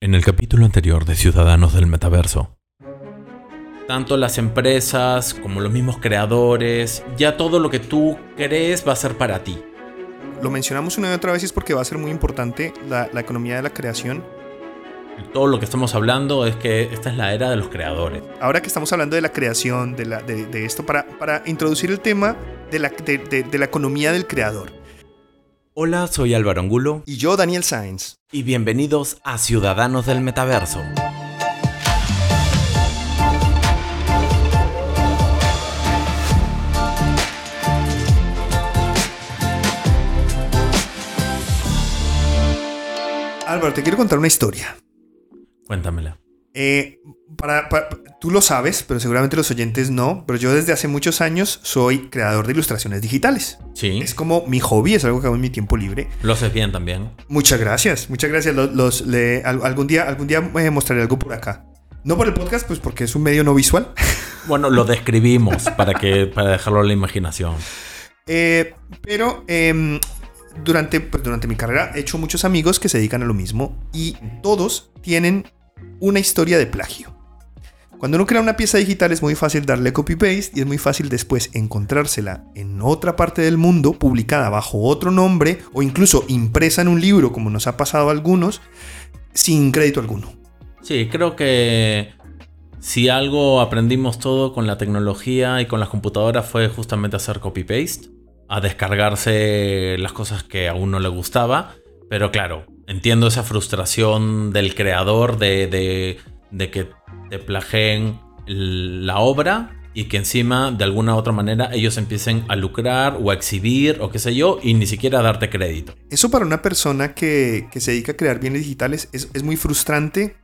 En el capítulo anterior de Ciudadanos del Metaverso, tanto las empresas como los mismos creadores, ya todo lo que tú crees va a ser para ti. Lo mencionamos una y otra vez es porque va a ser muy importante la, la economía de la creación. Todo lo que estamos hablando es que esta es la era de los creadores. Ahora que estamos hablando de la creación, de, la, de, de esto, para, para introducir el tema de la, de, de la economía del creador. Hola, soy Álvaro Angulo. Y yo, Daniel Sainz. Y bienvenidos a Ciudadanos del Metaverso. Álvaro, te quiero contar una historia. Cuéntamela. Eh, para, para- tú lo sabes, pero seguramente los oyentes no, pero yo desde hace muchos años soy creador de ilustraciones digitales. Sí, Es como mi hobby, es algo que hago en mi tiempo libre. lo haces bien también. Muchas gracias, muchas gracias. Los, los- le- al- algún día, algún día eh, mostraré algo por acá. No por el podcast, pues porque es un medio no visual. Bueno, lo describimos para, que, para dejarlo a la imaginación. Eh, pero em, durante, pues, durante mi carrera he hecho muchos amigos que se dedican a lo mismo y todos tienen una historia de plagio. Cuando uno crea una pieza digital es muy fácil darle copy-paste y es muy fácil después encontrársela en otra parte del mundo, publicada bajo otro nombre o incluso impresa en un libro, como nos ha pasado a algunos, sin crédito alguno. Sí, creo que si algo aprendimos todo con la tecnología y con las computadoras fue justamente hacer copy-paste, a descargarse las cosas que a uno le gustaba. Pero claro, entiendo esa frustración del creador de, de- que te plageen la obra y que encima de alguna u otra manera ellos empiecen a lucrar o a exhibir o qué sé yo y ni siquiera darte crédito. Eso para una persona que, se dedica a crear bienes digitales es, es muy frustrante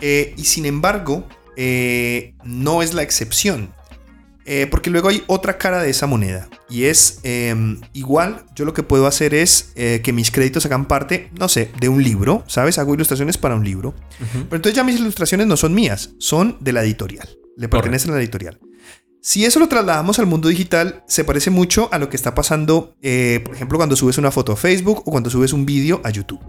eh, y sin embargo eh, no es la excepción. Eh, porque luego hay otra cara de esa moneda y es em, igual yo lo que puedo hacer es eh, que mis créditos hagan parte, no sé, de un libro, ¿sabes? Hago ilustraciones para un libro. Pero entonces ya mis ilustraciones no son mías, son de la editorial, le pertenecen a la editorial. Si eso lo trasladamos al mundo digital, se parece mucho a lo que está pasando, eh, por ejemplo, cuando subes una foto a Facebook o cuando subes un vídeo a YouTube.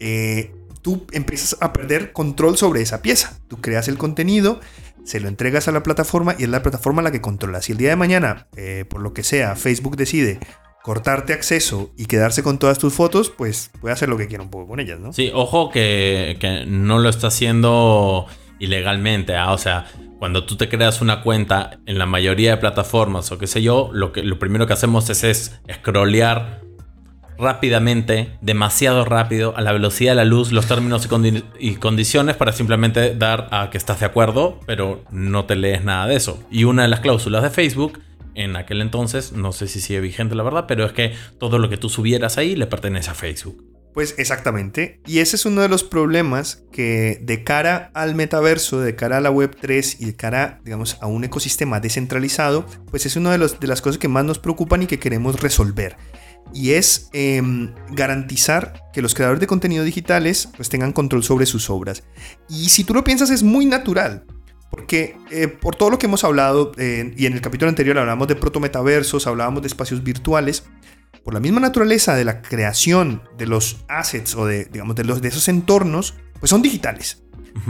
Eh, tú empiezas a perder control sobre esa pieza. Tú creas el contenido, se lo entregas a la plataforma y es la plataforma la que controla. Si el día de mañana, eh, por lo que sea, Facebook decide cortarte acceso y quedarse con todas tus fotos, pues puede hacer lo que quiera un poco con ellas, ¿no? Sí, ojo que, no lo está haciendo ilegalmente. ¿ah? O sea, cuando tú te creas una cuenta en la mayoría de plataformas o qué sé yo, lo, que, primero que hacemos es, es scrollear rápidamente, demasiado rápido, a la velocidad de la luz, los términos y, condi- y condiciones para simplemente dar a que estás de acuerdo, pero no te lees nada de eso. Y una de las cláusulas de Facebook en aquel entonces, no sé si sigue vigente la verdad, pero es que todo lo que tú subieras ahí le pertenece a Facebook. Pues exactamente. Y ese es uno de los problemas que de cara al metaverso, de cara a la web 3 y de cara, digamos, a un ecosistema descentralizado, pues es una de, los- de las cosas que más nos preocupan y que queremos resolver. Y es em, garantizar que los creadores de contenido digitales pues tengan control sobre sus obras. Y si tú lo piensas es muy natural. Porque eh, por todo lo que hemos hablado, eh, y en el capítulo anterior hablamos de protometaversos, hablábamos de espacios virtuales, por la misma naturaleza de la creación de los assets o de, digamos, de, los, de esos entornos, pues son digitales.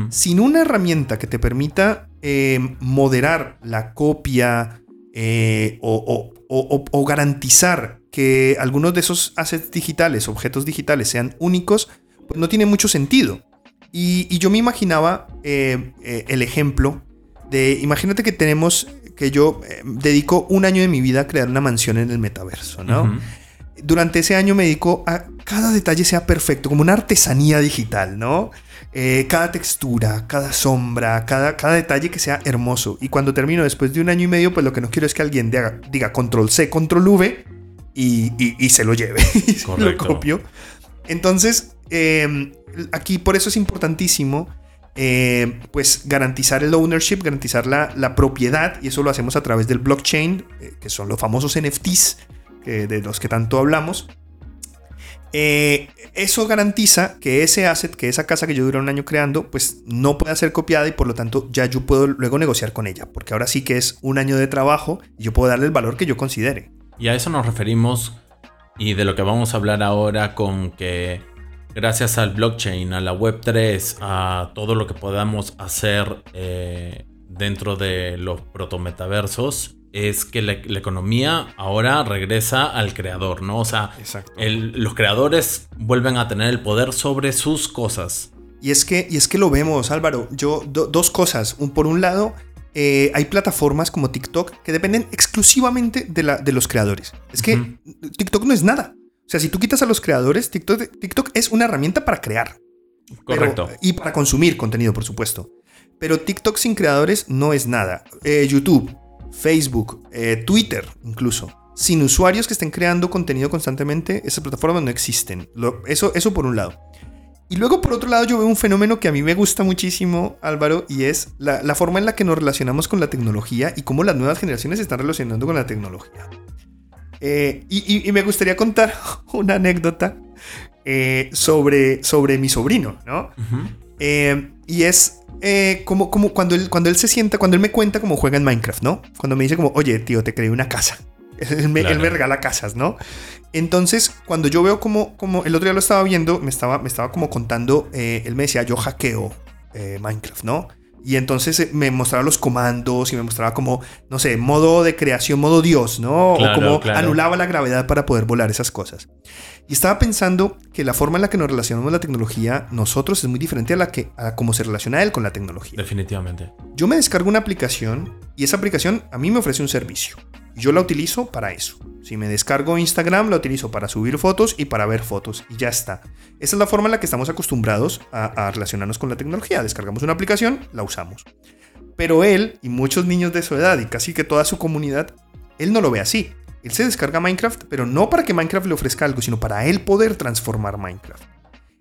Sin una herramienta que te permita eh, moderar la copia eh, o- o- o- o garantizar que algunos de esos assets digitales, objetos digitales, sean únicos, pues no tiene mucho sentido. Y, y yo me imaginaba eh, eh, el ejemplo de, imagínate que tenemos, que yo eh, dedico un año de mi vida a crear una mansión en el metaverso, ¿no? Durante ese año me dedico a cada detalle sea perfecto, como una artesanía digital, ¿no? Eh, cada textura, cada sombra, cada, cada detalle que sea hermoso. Y cuando termino después de un año y medio, pues lo que no quiero es que alguien diga, diga control C, control V y, y- y se lo lleve. y lo copio. Entonces, eh, aquí por eso es importantísimo. eh, pues garantizar el ownership, garantizar la, la propiedad, y eso lo hacemos a través del blockchain, eh, que son los famosos NFTs, de los que tanto hablamos. Eh, eso garantiza que ese asset, que esa casa que yo duré un año creando, pues no pueda ser copiada y por lo tanto ya yo puedo luego negociar con ella, porque ahora sí que es un año de trabajo y yo puedo darle el valor que yo considere. Y a eso nos referimos y de lo que vamos a hablar ahora con que gracias al blockchain, a la Web3, a todo lo que podamos hacer eh, dentro de los protometaversos, es que la, economía ahora regresa al creador, ¿no? O sea, los creadores vuelven a tener el poder sobre sus cosas. Y es que, y es que lo vemos, Álvaro. Yo, dos cosas. Un, por un lado, eh, hay plataformas como TikTok que dependen exclusivamente de, la, de los creadores. Es que TikTok no es nada. O sea, si tú quitas a los creadores, TikTok, TikTok es una herramienta para crear. Correcto. y para consumir contenido, por supuesto. Pero TikTok sin creadores no es nada. Eh, YouTube, Facebook, eh, Twitter incluso. Sin usuarios que estén creando contenido constantemente, esas plataformas no existen. eso, eso por un lado. Y luego, por otro lado, yo veo un fenómeno que a mí me gusta muchísimo, Álvaro, y es la, forma en la que nos relacionamos con la tecnología y cómo las nuevas generaciones se están relacionando con la tecnología. Eh, y, me gustaría contar una anécdota eh, sobre, sobre mi sobrino, ¿no? Eh, y es como, como cuando, él, cuando él se sienta, cuando él me cuenta cómo juega en Minecraft, ¿no? Cuando me dice como, oye, tío, te creé una casa. Él me, él me, regala casas, ¿no? Entonces, cuando yo veo como, como el otro día lo estaba viendo, me estaba, me estaba como contando, eh, él me decía, yo hackeo eh, Minecraft, ¿no? Y entonces eh, me mostraba los comandos y me mostraba como, no sé, modo de creación, modo Dios, ¿no? o como anulaba la gravedad para poder volar esas cosas. Y estaba pensando que la forma en la que nos relacionamos la tecnología, nosotros, es muy diferente a la que a cómo se relaciona él con la tecnología. Definitivamente. Yo me descargo una aplicación y esa aplicación a mí me ofrece un servicio. Yo la utilizo para eso. Si me descargo Instagram, la utilizo para subir fotos y para ver fotos. Y ya está. Esa es la forma en la que estamos acostumbrados a, relacionarnos con la tecnología. Descargamos una aplicación, la usamos. Pero él y muchos niños de su edad y casi que toda su comunidad, él no lo ve así. Él se descarga Minecraft, pero no para que Minecraft le ofrezca algo, sino para él poder transformar Minecraft.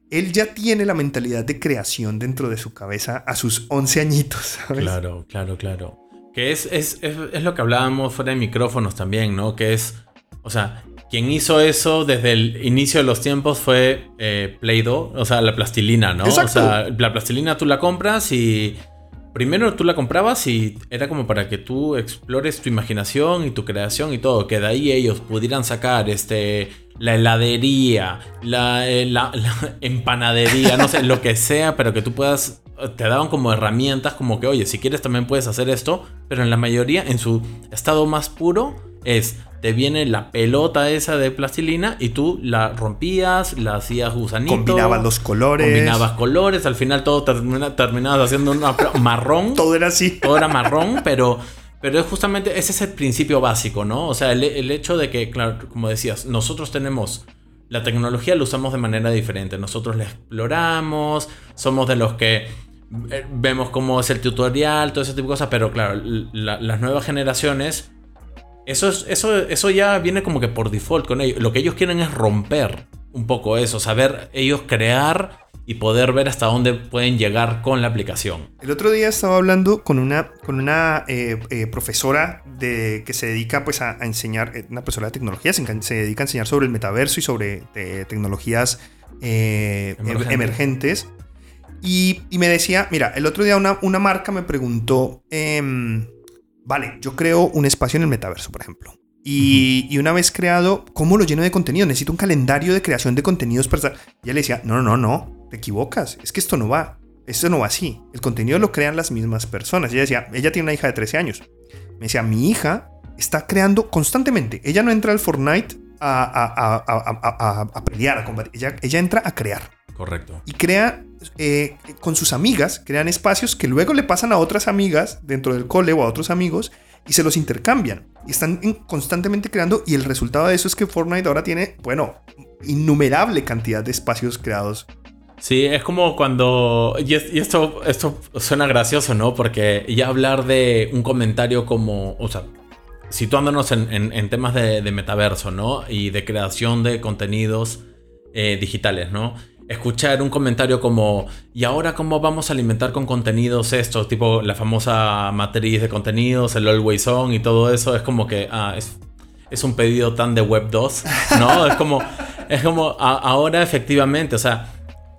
Él ya tiene la mentalidad de creación dentro de su cabeza a sus 11 añitos. Claro, claro, claro. Que es, es, es, lo que hablábamos fuera de micrófonos también, ¿no? Que es, o sea, quien hizo eso desde el inicio de los tiempos fue eh, Play-Doh, o sea, la plastilina, ¿no? O sea, la plastilina tú la compras y primero tú la comprabas y era como para que tú explores tu imaginación y tu creación y todo, que de ahí ellos pudieran sacar este la heladería, la, eh, la, la empanadería, no sé, lo que sea, pero que tú puedas te daban como herramientas como que, oye, si quieres también puedes hacer esto, pero en la mayoría, en su estado más puro, es, te viene la pelota esa de plastilina y tú la rompías, la hacías gusanito. Combinabas los colores. Combinabas colores, al final todo terminabas haciendo un marrón. todo era así. Todo era marrón, pero... Pero es justamente, ese es el principio básico, ¿no? O sea, el, el hecho de que, claro, como decías, nosotros tenemos la tecnología la usamos de manera diferente. Nosotros la exploramos, somos de los que eh, vemos cómo es el tutorial, todo ese tipo de cosas, pero claro, las nuevas generaciones, eso, es, eso, eso ya viene como que por default con ellos. Lo que ellos quieren es romper un poco eso, saber ellos crear y poder ver hasta dónde pueden llegar con la aplicación. El otro día estaba hablando con una, con una eh, eh, profesora de, que se dedica pues, a, enseñar, una profesora de tecnología, se, dedica a enseñar sobre el metaverso y sobre tecnologías emergentes. Y, me decía, mira, el otro día una, una marca me preguntó, em, vale, yo creo un espacio en el metaverso, por ejemplo. Y, una vez creado, ¿cómo lo lleno de contenido? Necesito un calendario de creación de contenidos. Para... Y ella le decía, no, no, no, te equivocas. Es que esto no va. Esto no va así. El contenido lo crean las mismas personas. ella decía, ella tiene una hija de 13 años. Me decía, mi hija está creando constantemente. Ella no entra al Fortnite a, a, pelear, a combatir. Ella, ella entra a crear. Correcto. Y crea eh, con sus amigas, crean espacios que luego le pasan a otras amigas dentro del cole o a otros amigos y se los intercambian. Y están constantemente creando y el resultado de eso es que Fortnite ahora tiene, bueno, innumerable cantidad de espacios creados. Sí, es como cuando... Y, esto, esto suena gracioso, ¿no? Porque ya hablar de un comentario como... O sea, situándonos en, temas de, metaverso, ¿no? Y de creación de contenidos eh, digitales, ¿no? Escuchar un comentario como, ¿y ahora cómo vamos a alimentar con contenidos estos? Tipo la famosa matriz de contenidos, el always on y todo eso, es como que, ah, es, es un pedido tan de Web 2, ¿no? es como, es como, ahora efectivamente, o sea,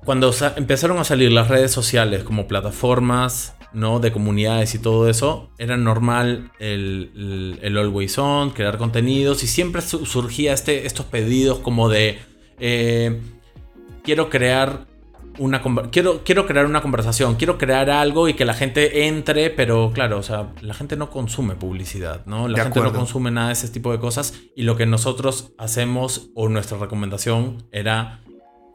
cuando empezaron a salir las redes sociales como plataformas, ¿no? De comunidades y todo eso, era normal el, el, always on, crear contenidos y siempre surgía este, estos pedidos como de... Eh, quiero crear una quiero, quiero crear una conversación, quiero crear algo y que la gente entre, pero claro, o sea, la gente no consume publicidad, ¿no? La gente no consume nada de ese tipo de cosas y lo que nosotros hacemos o nuestra recomendación era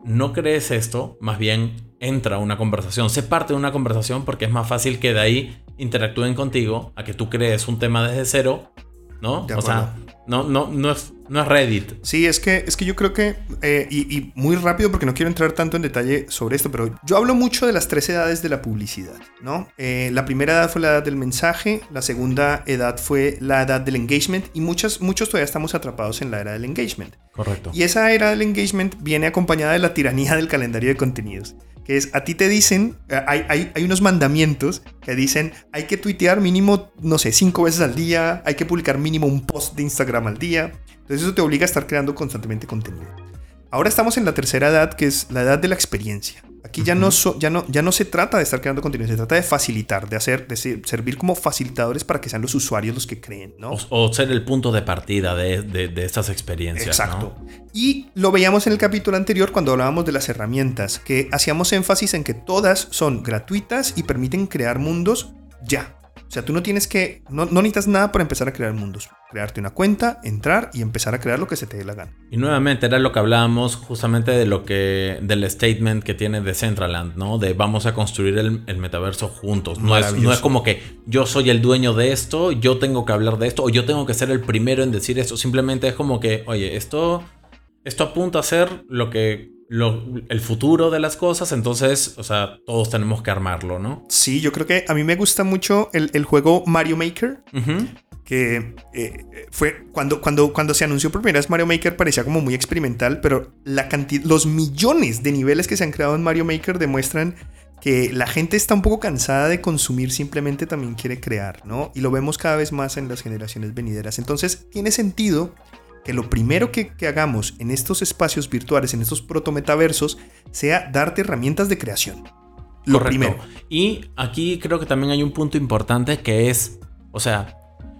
no crees esto, más bien entra a una conversación, sé parte de una conversación porque es más fácil que de ahí interactúen contigo a que tú crees un tema desde cero, ¿no? O sea, no, no, no es no es Reddit. Sí, es que, es que yo creo que, eh, y, muy rápido porque no quiero entrar tanto en detalle sobre esto, pero yo hablo mucho de las tres edades de la publicidad, ¿no? Eh, la primera edad fue la edad del mensaje, la segunda edad fue la edad del engagement y muchos, muchos todavía estamos atrapados en la era del engagement. Correcto. Y esa era del engagement viene acompañada de la tiranía del calendario de contenidos que es, a ti te dicen, eh, hay, hay, hay, unos mandamientos que dicen, hay que tuitear mínimo, no sé, cinco veces al día, hay que publicar mínimo un post de Instagram al día, entonces eso te obliga a estar creando constantemente contenido. Ahora estamos en la tercera edad, que es la edad de la experiencia. Aquí ya, no ya, no, ya no se trata de estar creando contenido, se trata de facilitar, de hacer, de servir como facilitadores para que sean los usuarios los que creen, ¿no? O, ser el punto de partida de, de, estas experiencias. Exacto. Y lo veíamos en el capítulo anterior cuando hablábamos de las herramientas, que hacíamos énfasis en que todas son gratuitas y permiten crear mundos ya. O sea, tú no tienes que, no, necesitas nada para empezar a crear mundos. Crearte una cuenta, entrar y empezar a crear lo que se te dé la gana. Y nuevamente era lo que hablábamos justamente de lo que, del statement que tiene Decentraland, ¿no? De vamos a construir el, metaverso juntos. No es, no es como que yo soy el dueño de esto, yo tengo que hablar de esto, o yo tengo que ser el primero en decir esto. Simplemente es como que, oye, esto, esto apunta a ser lo que el futuro de las cosas, entonces, o sea, todos tenemos que armarlo, ¿no? Sí, yo creo que a mí me gusta mucho el, juego Mario Maker. Que eh, fue cuando, cuando, cuando se anunció por primera vez Mario Maker parecía como muy experimental, pero la cantidad, los millones de niveles que se han creado en Mario Maker demuestran que la gente está un poco cansada de consumir, simplemente también quiere crear, ¿no? Y lo vemos cada vez más en las generaciones venideras. Entonces, tiene sentido que lo primero que, hagamos en estos espacios virtuales, en estos protometaversos, sea darte herramientas de creación. Lo primero. Y aquí creo que también hay un punto importante que es, o sea,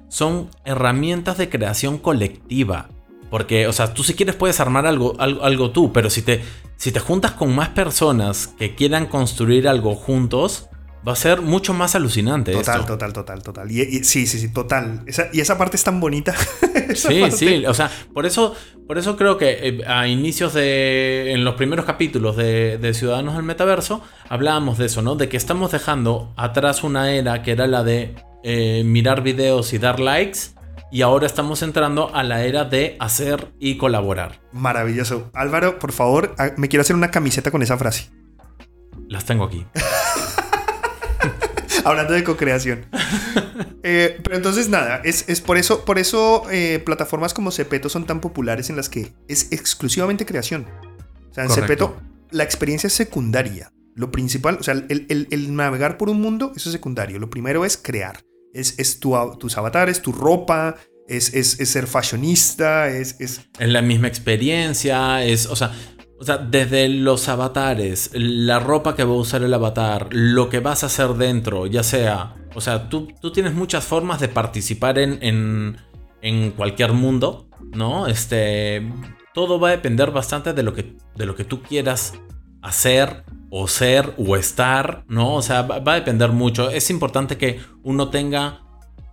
son herramientas de creación colectiva. Porque, o sea, tú si quieres puedes armar algo, algo, algo tú, pero si te, si te juntas con más personas que quieran construir algo juntos, Va a ser mucho más alucinante. Total, total, total, total. Y, sí, sí, sí, total. y esa parte es tan bonita. sí, sí. O sea, por eso, por eso creo que eh, a inicios de. En los primeros capítulos de, Ciudadanos del Metaverso, hablábamos de eso, ¿no? De que estamos dejando atrás una era que era la de eh, mirar videos y dar likes. Y ahora estamos entrando a la era de hacer y colaborar. Maravilloso. Álvaro, por favor, ah, me quiero hacer una camiseta con esa frase. Las tengo aquí. Hablando de co-creación. Eh, pero entonces nada, es, por eso, por eso eh, plataformas como Cepeto son tan populares en las que es exclusivamente creación. O sea, en Cepeto la experiencia es secundaria. Lo principal, o sea, el, navegar por un mundo, eso es secundario. Lo primero es crear. Es, es tu, tus avatares, tu ropa, es, es, ser fashionista, es, es... Es la misma experiencia, es, o sea, o sea, desde los avatares, la ropa que va a usar el avatar, lo que vas a hacer dentro, ya sea. O sea, tú, tú tienes muchas formas de participar en, en, cualquier mundo, ¿no? Este. Todo va a depender bastante de lo que, de lo que tú quieras hacer o ser o estar, ¿no? O sea, va, va a depender mucho. Es importante que uno tenga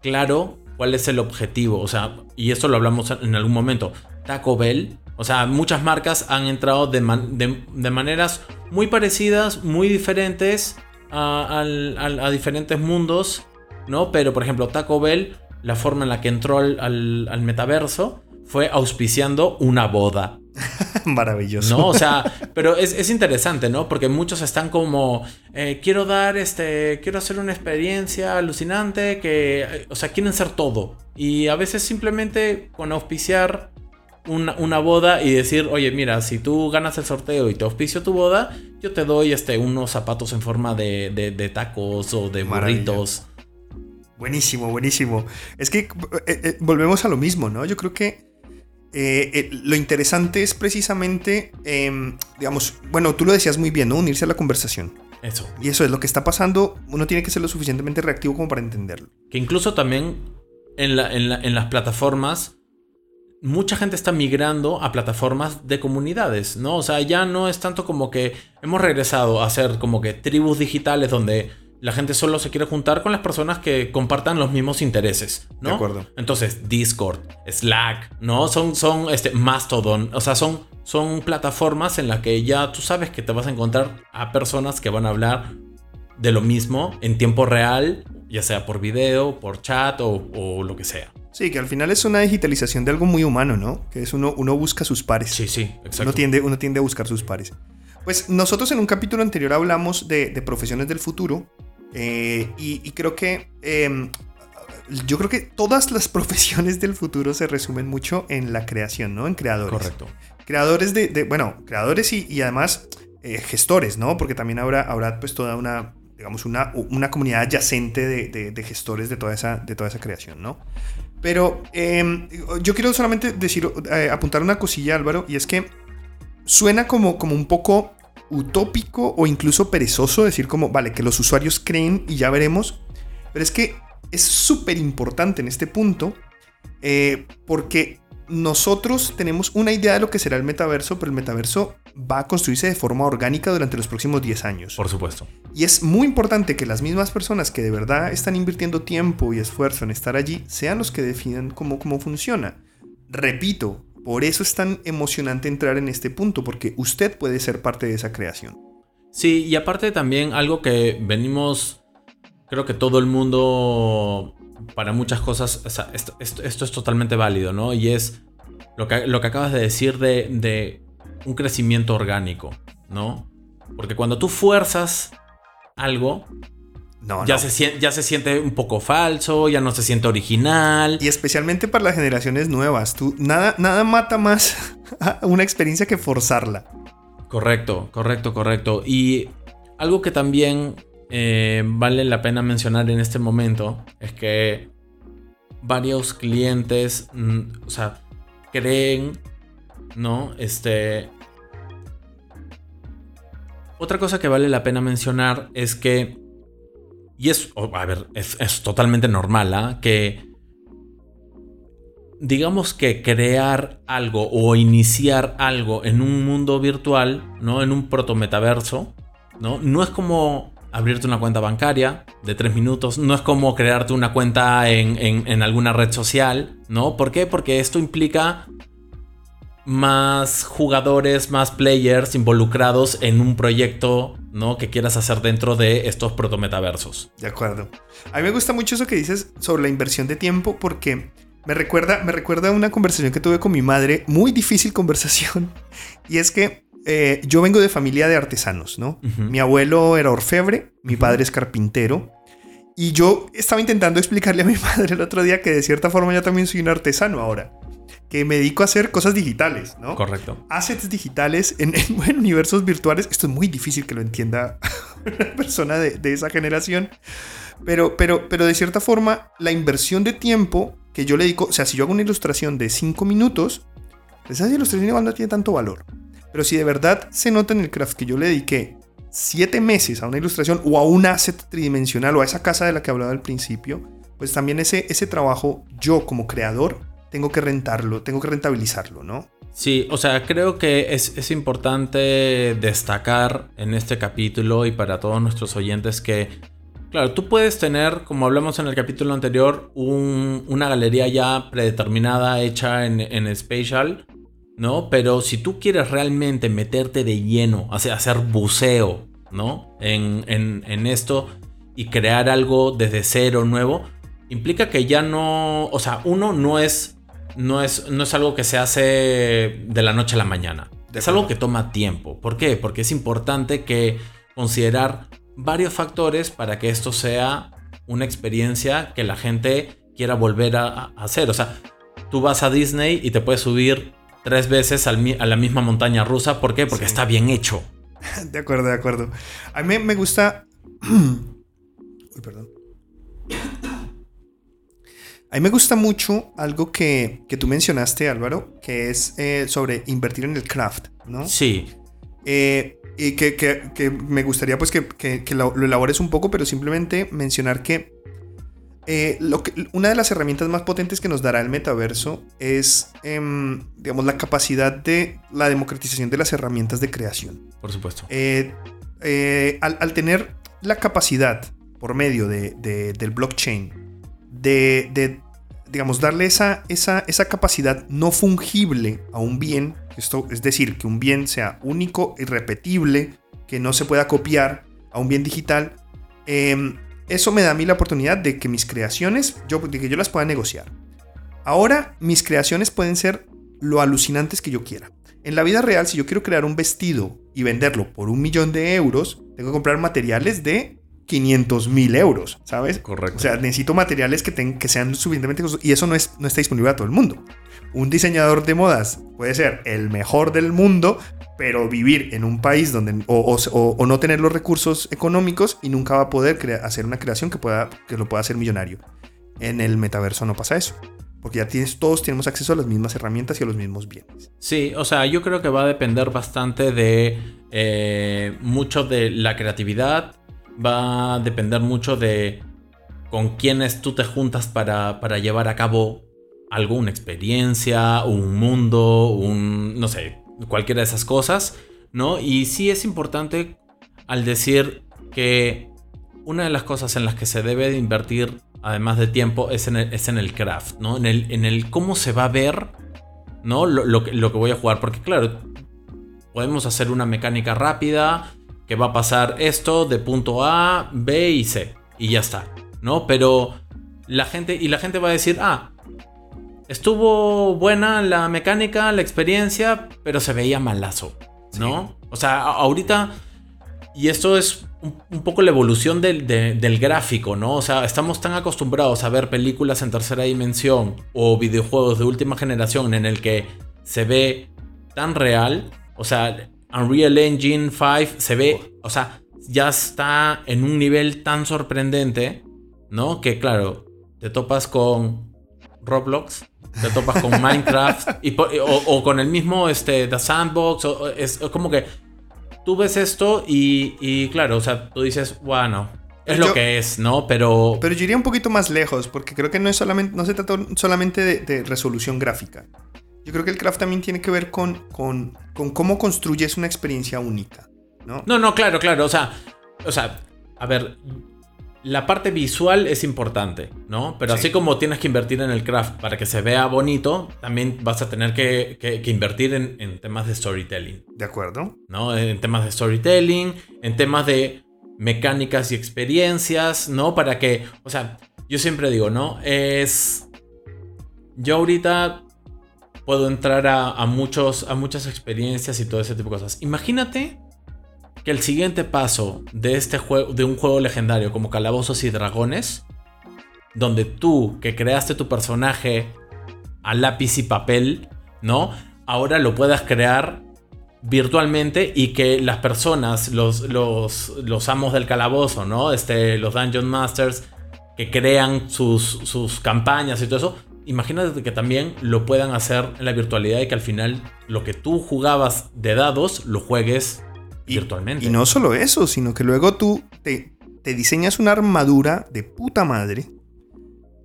claro cuál es el objetivo. O sea, y esto lo hablamos en algún momento. Taco Bell o sea, muchas marcas han entrado de, maneras muy parecidas, muy diferentes a, diferentes mundos, ¿no? Pero, por ejemplo, Taco Bell, la forma en la que entró al, metaverso fue auspiciando una boda. Maravilloso. ¿No? O sea, pero es, interesante, ¿no? Porque muchos están como, eh, quiero dar, este, quiero hacer una experiencia alucinante, que, o sea, quieren ser todo. Y a veces simplemente con auspiciar una, boda y decir, oye, mira, si tú ganas el sorteo y te auspicio tu boda, yo te doy este, unos zapatos en forma de, tacos o de burritos. Buenísimo, buenísimo. Es que eh, eh, volvemos a lo mismo, ¿no? Yo creo que eh, lo interesante es precisamente, em, digamos, bueno, tú lo decías muy bien, ¿no? Unirse a la conversación. Eso. Y eso es lo que está pasando. Uno tiene que ser lo suficientemente reactivo como para entenderlo. Que incluso también en, en las plataformas mucha gente está migrando a plataformas de comunidades, ¿no? O sea, ya no es tanto como que hemos regresado a ser como que tribus digitales donde la gente solo se quiere juntar con las personas que compartan los mismos intereses, ¿no? De acuerdo. Entonces, Discord, Slack, ¿no? Son, son este, Mastodon, o sea, son, son plataformas en las que ya tú sabes que te vas a encontrar a personas que van a hablar de lo mismo en tiempo real, ya sea por video, por chat o, o lo que sea. Sí, que al final es una digitalización de algo muy humano, ¿no? Que es uno, uno busca sus pares. Sí, sí, exacto. Uno tiende, uno tiende a buscar sus pares. Pues nosotros en un capítulo anterior hablamos de, de profesiones del futuro eh, y, y, creo que eh, yo creo que todas las profesiones del futuro se resumen mucho en la creación, ¿no? En creadores. Correcto. Creadores de, de bueno, creadores y, y además eh, gestores, ¿no? Porque también habrá, habrá pues toda una, digamos, una, una comunidad adyacente de, de, de, gestores de toda, esa, de toda esa creación, ¿no? Pero eh, yo quiero solamente decir, eh, apuntar una cosilla, Álvaro, y es que suena como, como un poco utópico o incluso perezoso decir como, vale, que los usuarios creen y ya veremos, pero es que es súper importante en este punto eh, porque nosotros tenemos una idea de lo que será el metaverso, pero el metaverso va a construirse de forma orgánica durante los próximos 10 años. Por supuesto. Y es muy importante que las mismas personas que de verdad están invirtiendo tiempo y esfuerzo en estar allí sean los que definan cómo, cómo funciona. Repito, por eso es tan emocionante entrar en este punto, porque usted puede ser parte de esa creación. Sí, y aparte también algo que venimos, creo que todo el mundo, para muchas cosas, o sea, esto, esto, esto, es totalmente válido, ¿no? Y es lo que, lo que acabas de decir de, de un crecimiento orgánico, ¿no? Porque cuando tú fuerzas algo, no, ya, no. Se, ya se siente un poco falso, ya no se siente original. Y especialmente para las generaciones nuevas. Tú, nada, nada mata más a una experiencia que forzarla. Correcto, correcto, correcto. Y algo que también eh, vale la pena mencionar en este momento es que varios clientes, mm, o sea, creen, ¿no? Este... Otra cosa que vale la pena mencionar es que y es, a ver, es, totalmente normal, ¿eh? Que digamos que crear algo o iniciar algo en un mundo virtual, ¿no? En un protometaverso, ¿no? No es como abrirte una cuenta bancaria de tres minutos, no es como crearte una cuenta en, en, en alguna red social, ¿no? ¿Por qué? Porque esto implica más jugadores, más players involucrados en un proyecto, ¿no? Que quieras hacer dentro de estos protometaversos. De acuerdo. A mí me gusta mucho eso que dices sobre la inversión de tiempo porque me recuerda, me recuerda una conversación que tuve con mi madre, muy difícil conversación, y es que eh, yo vengo de familia de artesanos, ¿no? Uh -huh. Mi abuelo era orfebre, mi uh -huh. padre es carpintero. Y yo estaba intentando explicarle a mi madre el otro día que de cierta forma yo también soy un artesano ahora que me dedico a hacer cosas digitales, ¿no? Correcto. Assets digitales en, universos virtuales. Esto es muy difícil que lo entienda una persona de, de, esa generación. Pero, pero, pero de cierta forma, la inversión de tiempo que yo le dedico, o sea, si yo hago una ilustración de 5 minutos, esa ilustración igual no tiene tanto valor. Pero si de verdad se nota en el craft que yo le dediqué 7 meses a una ilustración o a un asset tridimensional o a esa casa de la que hablaba al principio, pues también ese, ese trabajo yo como creador tengo que rentarlo, tengo que rentabilizarlo, ¿no? Sí, o sea, creo que es, es, importante destacar en este capítulo y para todos nuestros oyentes que, claro, tú puedes tener, como hablamos en el capítulo anterior, un, una galería ya predeterminada hecha en, en Spatial, ¿no? Pero si tú quieres realmente meterte de lleno, sea, hacer buceo, ¿no? En, en, en esto y crear algo desde cero nuevo, implica que ya no, o sea, uno no es no es, no es algo que se hace de la noche a la mañana. Es algo que toma tiempo. ¿Por qué? Porque es importante que considerar varios factores para que esto sea una experiencia que la gente quiera volver a, a hacer. O sea, tú vas a Disney y te puedes subir tres veces al, a la misma montaña rusa. ¿Por qué? Porque sí. está bien hecho. De acuerdo, de acuerdo. A mí me gusta... Uy, perdón. A mí me gusta mucho algo que, que tú mencionaste, Álvaro, que es eh, sobre invertir en el craft, ¿no? Sí. Eh, y que, que, que, me gustaría pues que, que lo, elabores un poco, pero simplemente mencionar que eh, lo que, una de las herramientas más potentes que nos dará el metaverso es, em, digamos, la capacidad de la democratización de las herramientas de creación. Por supuesto. Eh, eh, al, tener la capacidad por medio de, del blockchain de, digamos, darle esa, esa, esa capacidad no fungible a un bien, esto es decir, que un bien sea único, irrepetible, que no se pueda copiar a un bien digital, em, eso me da a mí la oportunidad de que mis creaciones, yo, de que yo las pueda negociar. Ahora, mis creaciones pueden ser lo alucinantes que yo quiera. En la vida real, si yo quiero crear un vestido y venderlo por un millón de euros, tengo que comprar materiales de 500 mil euros, ¿sabes? Correcto. O sea, necesito materiales que, que sean suficientemente y eso no, es, no está disponible a todo el mundo. Un diseñador de modas puede ser el mejor del mundo, pero vivir en un país donde o, no tener los recursos económicos y nunca va a poder hacer una creación que, pueda, que lo pueda hacer millonario. En el metaverso no pasa eso. Porque ya tienes, todos tenemos acceso a las mismas herramientas y a los mismos bienes. Sí, o sea, yo creo que va a depender bastante de eh, mucho de la creatividad, va a depender mucho de con quiénes tú te juntas para, para llevar a cabo alguna experiencia, un mundo, un, no sé, cualquiera de esas cosas, ¿no? Y sí es importante al decir que una de las cosas en las que se debe de invertir, además de tiempo, es en el, es en el craft, ¿no? En el, en el cómo se va a ver, ¿no? Lo, que, lo que voy a jugar, porque claro, podemos hacer una mecánica rápida que va a pasar esto de punto A, B y C, y ya está, ¿no? Pero la gente, y la gente va a decir, ah, estuvo buena la mecánica, la experiencia, pero se veía malazo, ¿no? O sea, ahorita, y esto es un, poco la evolución del, del, gráfico, ¿no? O sea, estamos tan acostumbrados a ver películas en tercera dimensión o videojuegos de última generación en el que se ve tan real, o sea, Unreal Engine 5 se ve, o sea, ya está en un nivel tan sorprendente, ¿no? Que claro, te topas con Roblox te topas con Minecraft o, con el mismo este, The Sandbox. es, como que tú ves esto y, claro, o sea, tú dices, bueno, es lo que es, ¿no? Pero. Pero yo iría un poquito más lejos, porque creo que no, es solamente, no se trata solamente de, resolución gráfica. Yo creo que el craft también tiene que ver con, con, con cómo construyes una experiencia única, ¿no? No, no, claro, claro. O sea, o sea, a ver, la parte visual es importante, ¿no? Pero así como tienes que invertir en el craft para que se vea bonito, también vas a tener que, invertir en, temas de storytelling. De acuerdo. ¿No? En temas de storytelling, en temas de mecánicas y experiencias, ¿no? Para que, o sea, yo siempre digo, ¿no? Es... Yo ahorita puedo entrar a, muchos, a muchas experiencias y todo ese tipo de cosas. Imagínate que el siguiente paso de este juego, de un juego legendario como Calabozos y Dragones, donde tú que creaste tu personaje a lápiz y papel, ¿no? Ahora lo puedas crear virtualmente y que las personas, los, los, los amos del calabozo, ¿no? Este, los Dungeon Masters, que crean sus, sus campañas y todo eso, imagínate que también lo puedan hacer en la virtualidad y que al final lo que tú jugabas de dados lo juegues virtualmente. Y no solo eso, sino que luego tú te, diseñas una armadura de puta madre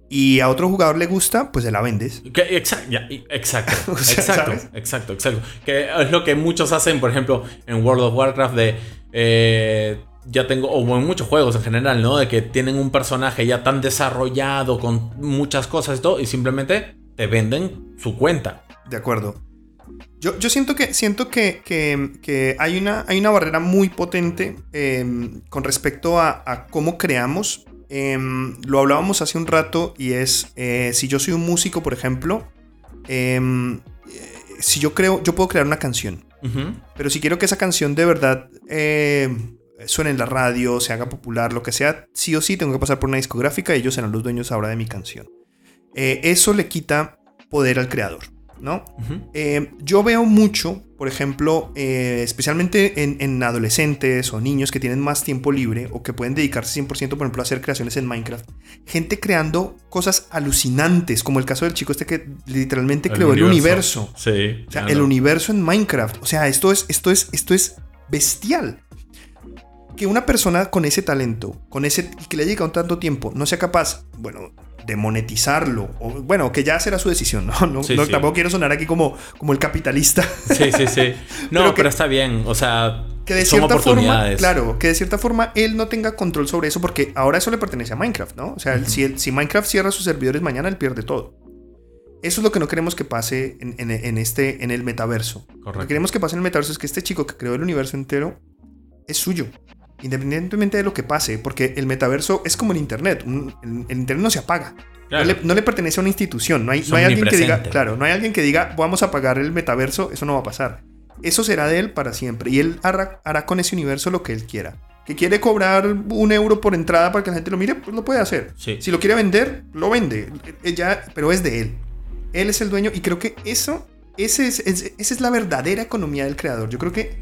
y a otro jugador le gusta, pues se la vendes. exacto, exacto, exacto, exacto, exacto. Que es lo que muchos hacen, por ejemplo, en World of Warcraft de... Eh, ya tengo, o en muchos juegos en general, ¿no? De que tienen un personaje ya tan desarrollado con muchas cosas y todo, y simplemente te venden su cuenta. De acuerdo. Yo, siento que, siento que, hay, una, hay una barrera muy potente em, con respecto a, cómo creamos. Em, lo hablábamos hace un rato y es, eh, si yo soy un músico, por ejemplo, em, eh, si yo creo, yo puedo crear una canción. Pero si quiero que esa canción de verdad suene en la radio, se haga popular, lo que sea, sí o sí tengo que pasar por una discográfica y ellos serán los dueños ahora de mi canción. Eh, eso le quita poder al creador. ¿no? Eh, yo veo mucho, por ejemplo, eh, especialmente en, adolescentes o niños que tienen más tiempo libre o que pueden dedicarse 100%, por ejemplo, a hacer creaciones en Minecraft, gente creando cosas alucinantes, como el caso del chico este que literalmente creó el universo. Sí. el universo en Minecraft. O sea, esto es, esto es, esto es bestial. Que una persona con ese talento, con ese que le ha llegado tanto tiempo, no sea capaz, bueno, de monetizarlo, o bueno, que ya será su decisión, ¿no? no, Tampoco quiero sonar aquí como, como el capitalista. Sí, sí, sí. No, pero, está bien, o sea, que de cierta forma, claro, que de cierta forma él no tenga control sobre eso, porque ahora eso le pertenece a Minecraft, ¿no? O sea, si, si Minecraft cierra sus servidores mañana, él pierde todo. Eso es lo que no queremos que pase en, este, en el metaverso. Correcto. Lo que queremos que pase en el metaverso es que este chico que creó el universo entero es suyo. Independientemente de lo que pase, porque el metaverso es como el Internet. el, Internet no se apaga. No, le, pertenece a una institución. No hay, no hay alguien que diga, claro, no hay alguien que diga, vamos a pagar el metaverso, eso no va a pasar. Eso será de él para siempre. Y él hará, con ese universo lo que él quiera. Que quiere cobrar un euro por entrada para que la gente lo mire, pues lo puede hacer. Si lo quiere vender, lo vende. Ya, pero es de él. Él es el dueño y creo que eso, ese es, esa es la verdadera economía del creador. Yo creo que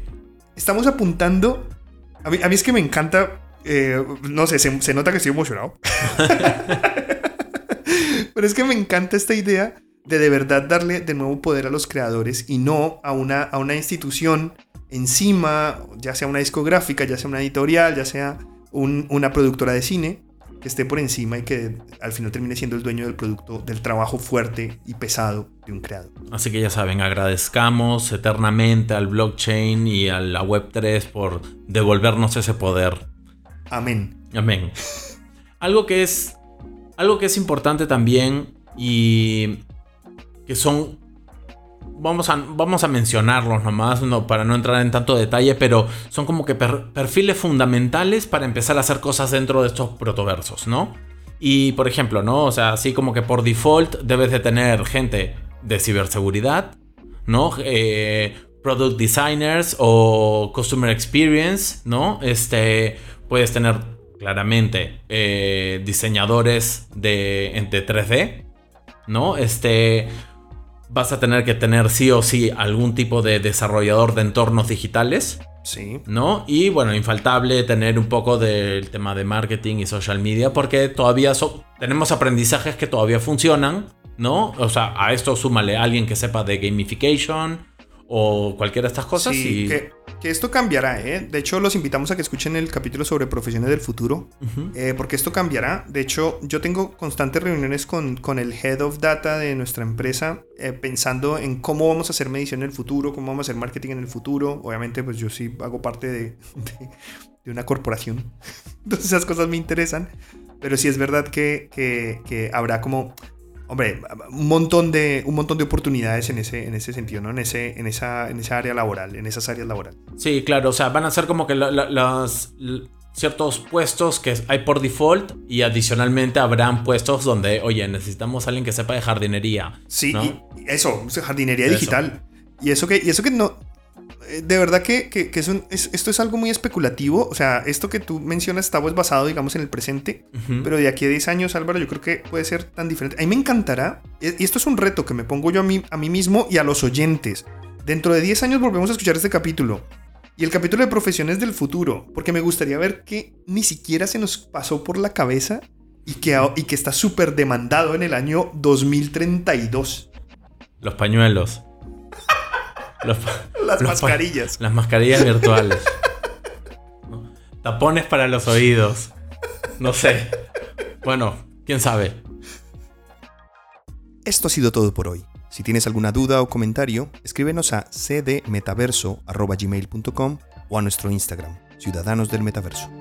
estamos apuntando... A mí, es que me encanta... Eh, no sé, se, nota que estoy emocionado. Pero es que me encanta esta idea de de verdad darle de nuevo poder a los creadores y no a una, a una institución encima, ya sea una discográfica, ya sea una editorial, ya sea una productora de cine, que esté por encima y que al final termine siendo el dueño del producto, del trabajo fuerte y pesado de un creador. Así que ya saben, agradezcamos eternamente al blockchain y a la Web3 por devolvernos ese poder. Amén. Amén. algo que es algo que es importante también y que son vamos a, vamos a mencionarlos nomás, no, para no entrar en tanto detalle, pero son como que perfiles fundamentales para empezar a hacer cosas dentro de estos protoversos, ¿no? Y por ejemplo, ¿no? O sea, así como que por default debes de tener gente de ciberseguridad, ¿no? Eh, product designers o customer experience, ¿no? Este, puedes tener claramente eh, diseñadores de, de 3D, ¿no? Este, vas a tener que tener sí o sí algún tipo de desarrollador de entornos digitales. Sí. ¿No? Y bueno, infaltable tener un poco del tema de marketing y social media porque todavía tenemos aprendizajes que todavía funcionan, ¿no? O sea, a esto súmale a alguien que sepa de gamification o cualquiera de estas cosas. Sí, que, esto cambiará, ¿eh? De hecho, los invitamos a que escuchen el capítulo sobre profesiones del futuro, eh, porque esto cambiará. De hecho, yo tengo constantes reuniones con, con el Head of Data de nuestra empresa, eh, pensando en cómo vamos a hacer medición en el futuro, cómo vamos a hacer marketing en el futuro. Obviamente, pues yo sí hago parte de, de, una corporación, entonces esas cosas me interesan. Pero sí es verdad que, que, que habrá como hombre, un montón de, un montón de oportunidades en ese, en ese sentido, ¿no? En, ese, en, esa, en esa área laboral, en esas áreas laborales. Sí, claro, o sea, van a ser como que los ciertos puestos que hay por default y adicionalmente habrán puestos donde, oye, necesitamos a alguien que sepa de jardinería. Sí, eso, jardinería digital. Y eso que, y eso que no, de verdad que, esto es algo muy especulativo. O sea, esto que tú mencionas está pues basado, digamos, en el presente. Pero de aquí a 10 años, Álvaro, yo creo que puede ser tan diferente. A mí me encantará, y esto es un reto que me pongo yo a mí, a mí mismo y a los oyentes. Dentro de 10 años volvemos a escuchar este capítulo. Y el capítulo de profesiones del futuro. Porque me gustaría ver que ni siquiera se nos pasó por la cabeza y que, y que está súper demandado en el año 2032. Los pañuelos las mascarillas. las mascarillas virtuales. Tapones para los oídos. No sé. Bueno, quién sabe. Esto ha sido todo por hoy. Si tienes alguna duda o comentario, escríbenos a cdmetaverso.gmail.com o a nuestro Instagram, Ciudadanos del Metaverso.